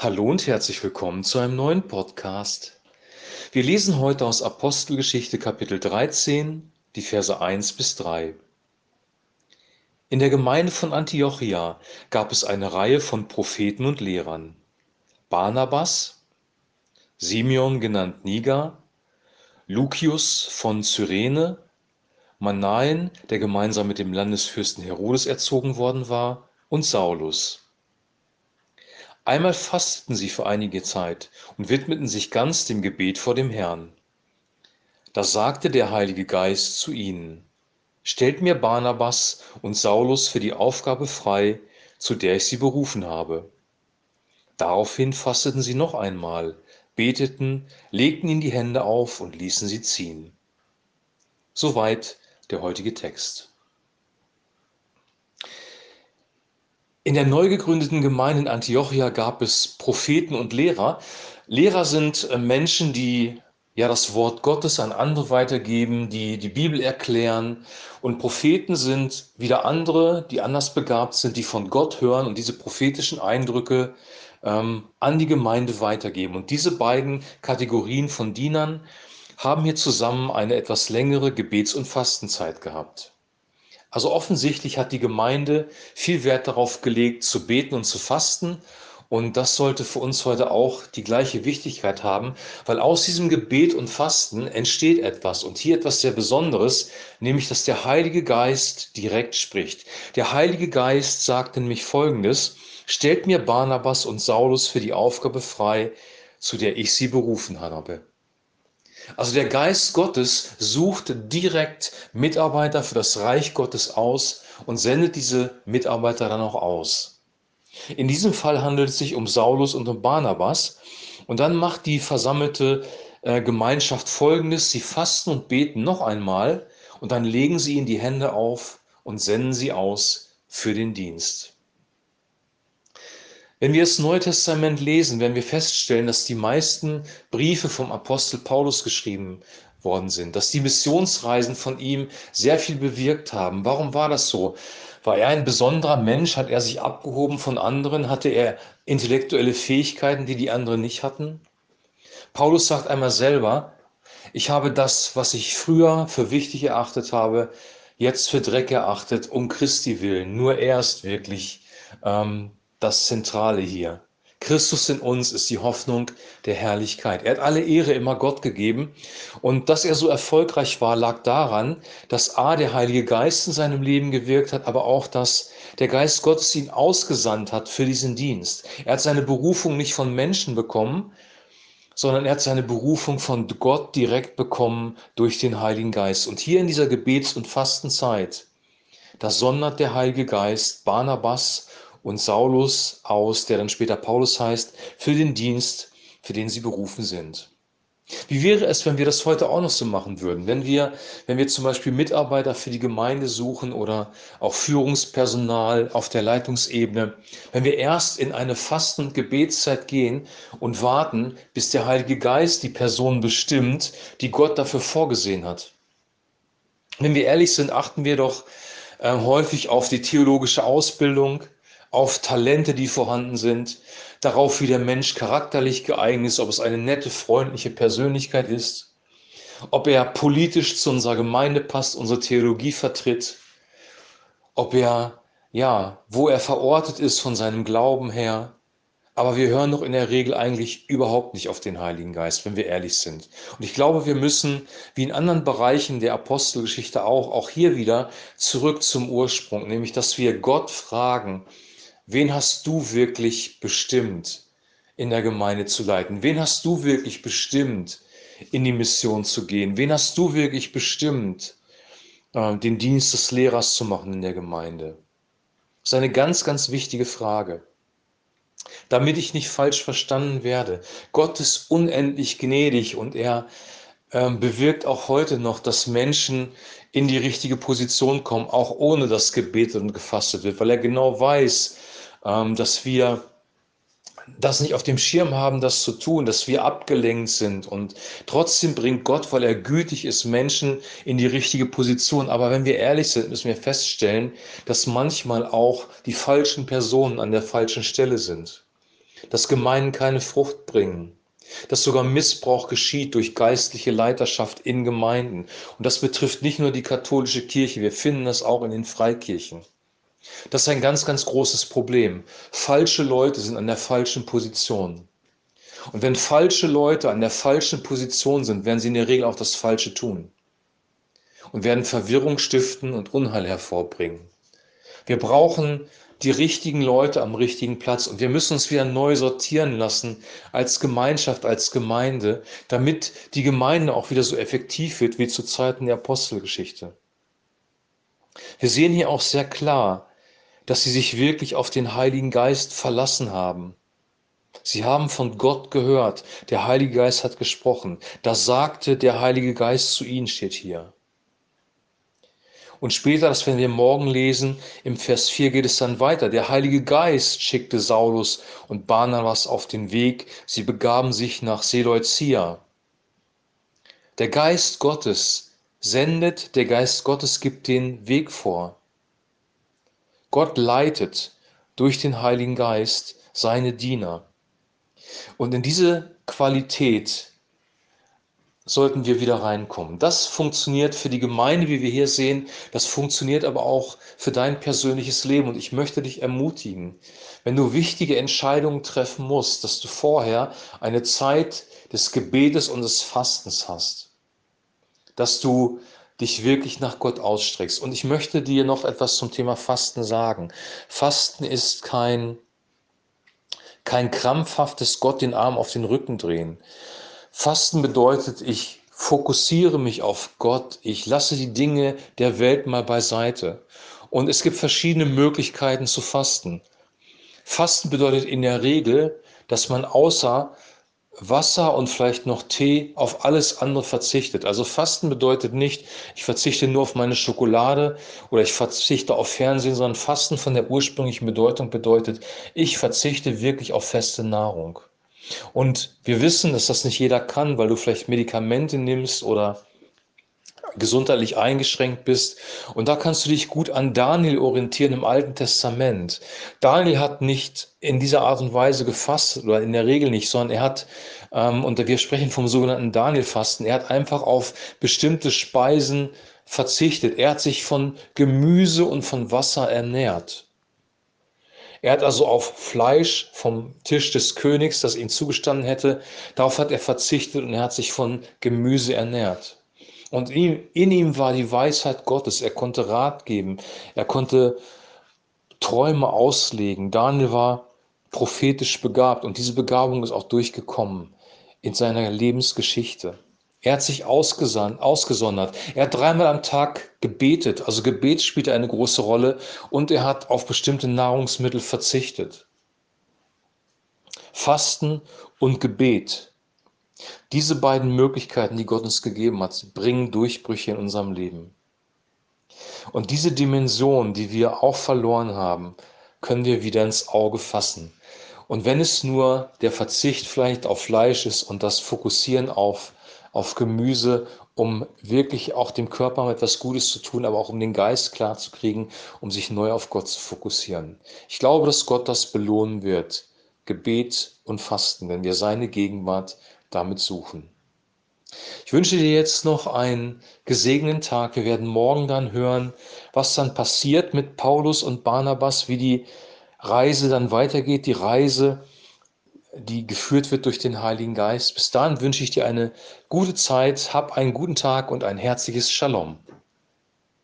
Hallo und herzlich willkommen zu einem neuen Podcast. Wir lesen heute aus Apostelgeschichte Kapitel 13, die Verse 1 bis 3. In der Gemeinde von Antiochia gab es eine Reihe von Propheten und Lehrern. Barnabas, Simeon genannt Niger, Lucius von Cyrene, Manaen, der gemeinsam mit dem Landesfürsten Herodes erzogen worden war, und Saulus. Einmal fasteten sie für einige Zeit und widmeten sich ganz dem Gebet vor dem Herrn. Da sagte der Heilige Geist zu ihnen, Stellt mir Barnabas und Saulus für die Aufgabe frei, zu der ich sie berufen habe. Daraufhin fasteten sie noch einmal, beteten, legten ihnen die Hände auf und ließen sie ziehen. Soweit der heutige Text. In der neu gegründeten Gemeinde in Antiochia gab es Propheten und Lehrer. Lehrer sind äh, Menschen, die ja das Wort Gottes an andere weitergeben, die die Bibel erklären. Und Propheten sind wieder andere, die anders begabt sind, die von Gott hören und diese prophetischen Eindrücke ähm, an die Gemeinde weitergeben. Und diese beiden Kategorien von Dienern haben hier zusammen eine etwas längere Gebets- und Fastenzeit gehabt. Also offensichtlich hat die Gemeinde viel Wert darauf gelegt, zu beten und zu fasten. Und das sollte für uns heute auch die gleiche Wichtigkeit haben, weil aus diesem Gebet und Fasten entsteht etwas und hier etwas sehr Besonderes, nämlich dass der Heilige Geist direkt spricht. Der Heilige Geist sagt nämlich Folgendes, stellt mir Barnabas und Saulus für die Aufgabe frei, zu der ich sie berufen habe. Also der Geist Gottes sucht direkt Mitarbeiter für das Reich Gottes aus und sendet diese Mitarbeiter dann auch aus. In diesem Fall handelt es sich um Saulus und um Barnabas. Und dann macht die versammelte äh, Gemeinschaft Folgendes. Sie fasten und beten noch einmal und dann legen sie ihnen die Hände auf und senden sie aus für den Dienst. Wenn wir das Neue Testament lesen, werden wir feststellen, dass die meisten Briefe vom Apostel Paulus geschrieben worden sind, dass die Missionsreisen von ihm sehr viel bewirkt haben. Warum war das so? War er ein besonderer Mensch? Hat er sich abgehoben von anderen? Hatte er intellektuelle Fähigkeiten, die die anderen nicht hatten? Paulus sagt einmal selber, ich habe das, was ich früher für wichtig erachtet habe, jetzt für Dreck erachtet, um Christi willen. Nur er ist wirklich ähm, das Zentrale hier. Christus in uns ist die Hoffnung der Herrlichkeit. Er hat alle Ehre immer Gott gegeben. Und dass er so erfolgreich war, lag daran, dass A, der Heilige Geist in seinem Leben gewirkt hat, aber auch, dass der Geist Gottes ihn ausgesandt hat für diesen Dienst. Er hat seine Berufung nicht von Menschen bekommen, sondern er hat seine Berufung von Gott direkt bekommen durch den Heiligen Geist. Und hier in dieser Gebets- und Fastenzeit, da sondert der Heilige Geist Barnabas und Saulus aus, der dann später Paulus heißt, für den Dienst, für den sie berufen sind. Wie wäre es, wenn wir das heute auch noch so machen würden? Wenn wir, wenn wir zum Beispiel Mitarbeiter für die Gemeinde suchen oder auch Führungspersonal auf der Leitungsebene, wenn wir erst in eine Fasten- und Gebetszeit gehen und warten, bis der Heilige Geist die Person bestimmt, die Gott dafür vorgesehen hat. Wenn wir ehrlich sind, achten wir doch äh, häufig auf die theologische Ausbildung, auf Talente, die vorhanden sind, darauf, wie der Mensch charakterlich geeignet ist, ob es eine nette, freundliche Persönlichkeit ist, ob er politisch zu unserer Gemeinde passt, unsere Theologie vertritt, ob er, ja, wo er verortet ist von seinem Glauben her. Aber wir hören doch in der Regel eigentlich überhaupt nicht auf den Heiligen Geist, wenn wir ehrlich sind. Und ich glaube, wir müssen, wie in anderen Bereichen der Apostelgeschichte auch, auch hier wieder zurück zum Ursprung, nämlich, dass wir Gott fragen, Wen hast du wirklich bestimmt, in der Gemeinde zu leiten? Wen hast du wirklich bestimmt, in die Mission zu gehen? Wen hast du wirklich bestimmt, äh, den Dienst des Lehrers zu machen in der Gemeinde? Das ist eine ganz, ganz wichtige Frage. Damit ich nicht falsch verstanden werde. Gott ist unendlich gnädig und er ähm, bewirkt auch heute noch, dass Menschen in die richtige Position kommen, auch ohne dass gebetet und gefastet wird, weil er genau weiß, dass wir das nicht auf dem Schirm haben, das zu tun, dass wir abgelenkt sind. Und trotzdem bringt Gott, weil er gütig ist, Menschen in die richtige Position. Aber wenn wir ehrlich sind, müssen wir feststellen, dass manchmal auch die falschen Personen an der falschen Stelle sind. dass Gemeinden keine Frucht bringen, dass sogar Missbrauch geschieht durch geistliche Leiterschaft in Gemeinden. Und das betrifft nicht nur die katholische Kirche, wir finden das auch in den Freikirchen. Das ist ein ganz, ganz großes Problem. Falsche Leute sind an der falschen Position. Und wenn falsche Leute an der falschen Position sind, werden sie in der Regel auch das Falsche tun und werden Verwirrung stiften und Unheil hervorbringen. Wir brauchen die richtigen Leute am richtigen Platz und wir müssen uns wieder neu sortieren lassen als Gemeinschaft, als Gemeinde, damit die Gemeinde auch wieder so effektiv wird wie zu Zeiten der Apostelgeschichte. Wir sehen hier auch sehr klar, dass sie sich wirklich auf den Heiligen Geist verlassen haben. Sie haben von Gott gehört, der Heilige Geist hat gesprochen. Da sagte der Heilige Geist zu ihnen, steht hier. Und später, das werden wir morgen lesen, im Vers 4 geht es dann weiter. Der Heilige Geist schickte Saulus und Barnabas auf den Weg. Sie begaben sich nach Seleucia. Der Geist Gottes sendet, der Geist Gottes gibt den Weg vor. Gott leitet durch den Heiligen Geist seine Diener. Und in diese Qualität sollten wir wieder reinkommen. Das funktioniert für die Gemeinde, wie wir hier sehen. Das funktioniert aber auch für dein persönliches Leben. Und ich möchte dich ermutigen, wenn du wichtige Entscheidungen treffen musst, dass du vorher eine Zeit des Gebetes und des Fastens hast. Dass du dich wirklich nach Gott ausstreckst. Und ich möchte dir noch etwas zum Thema Fasten sagen. Fasten ist kein, kein krampfhaftes Gott den Arm auf den Rücken drehen. Fasten bedeutet, ich fokussiere mich auf Gott, ich lasse die Dinge der Welt mal beiseite. Und es gibt verschiedene Möglichkeiten zu fasten. Fasten bedeutet in der Regel, dass man außer Wasser und vielleicht noch Tee auf alles andere verzichtet. Also Fasten bedeutet nicht, ich verzichte nur auf meine Schokolade oder ich verzichte auf Fernsehen, sondern Fasten von der ursprünglichen Bedeutung bedeutet, ich verzichte wirklich auf feste Nahrung. Und wir wissen, dass das nicht jeder kann, weil du vielleicht Medikamente nimmst oder gesundheitlich eingeschränkt bist. Und da kannst du dich gut an Daniel orientieren im Alten Testament. Daniel hat nicht in dieser Art und Weise gefasst, oder in der Regel nicht, sondern er hat, ähm, und wir sprechen vom sogenannten Daniel-Fasten, er hat einfach auf bestimmte Speisen verzichtet. Er hat sich von Gemüse und von Wasser ernährt. Er hat also auf Fleisch vom Tisch des Königs, das ihm zugestanden hätte, darauf hat er verzichtet und er hat sich von Gemüse ernährt. Und in, in ihm war die Weisheit Gottes. Er konnte Rat geben. Er konnte Träume auslegen. Daniel war prophetisch begabt und diese Begabung ist auch durchgekommen in seiner Lebensgeschichte. Er hat sich ausgesondert. Er hat dreimal am Tag gebetet. Also Gebet spielt eine große Rolle. Und er hat auf bestimmte Nahrungsmittel verzichtet. Fasten und Gebet. Diese beiden Möglichkeiten, die Gott uns gegeben hat, bringen Durchbrüche in unserem Leben. Und diese Dimension, die wir auch verloren haben, können wir wieder ins Auge fassen. Und wenn es nur der Verzicht vielleicht auf Fleisch ist und das Fokussieren auf auf Gemüse, um wirklich auch dem Körper etwas Gutes zu tun, aber auch um den Geist klar zu kriegen, um sich neu auf Gott zu fokussieren. Ich glaube, dass Gott das belohnen wird. Gebet und Fasten, wenn wir seine Gegenwart damit suchen. Ich wünsche dir jetzt noch einen gesegneten Tag. Wir werden morgen dann hören, was dann passiert mit Paulus und Barnabas, wie die Reise dann weitergeht, die Reise die geführt wird durch den Heiligen Geist. Bis dahin wünsche ich dir eine gute Zeit, hab einen guten Tag und ein herzliches Shalom.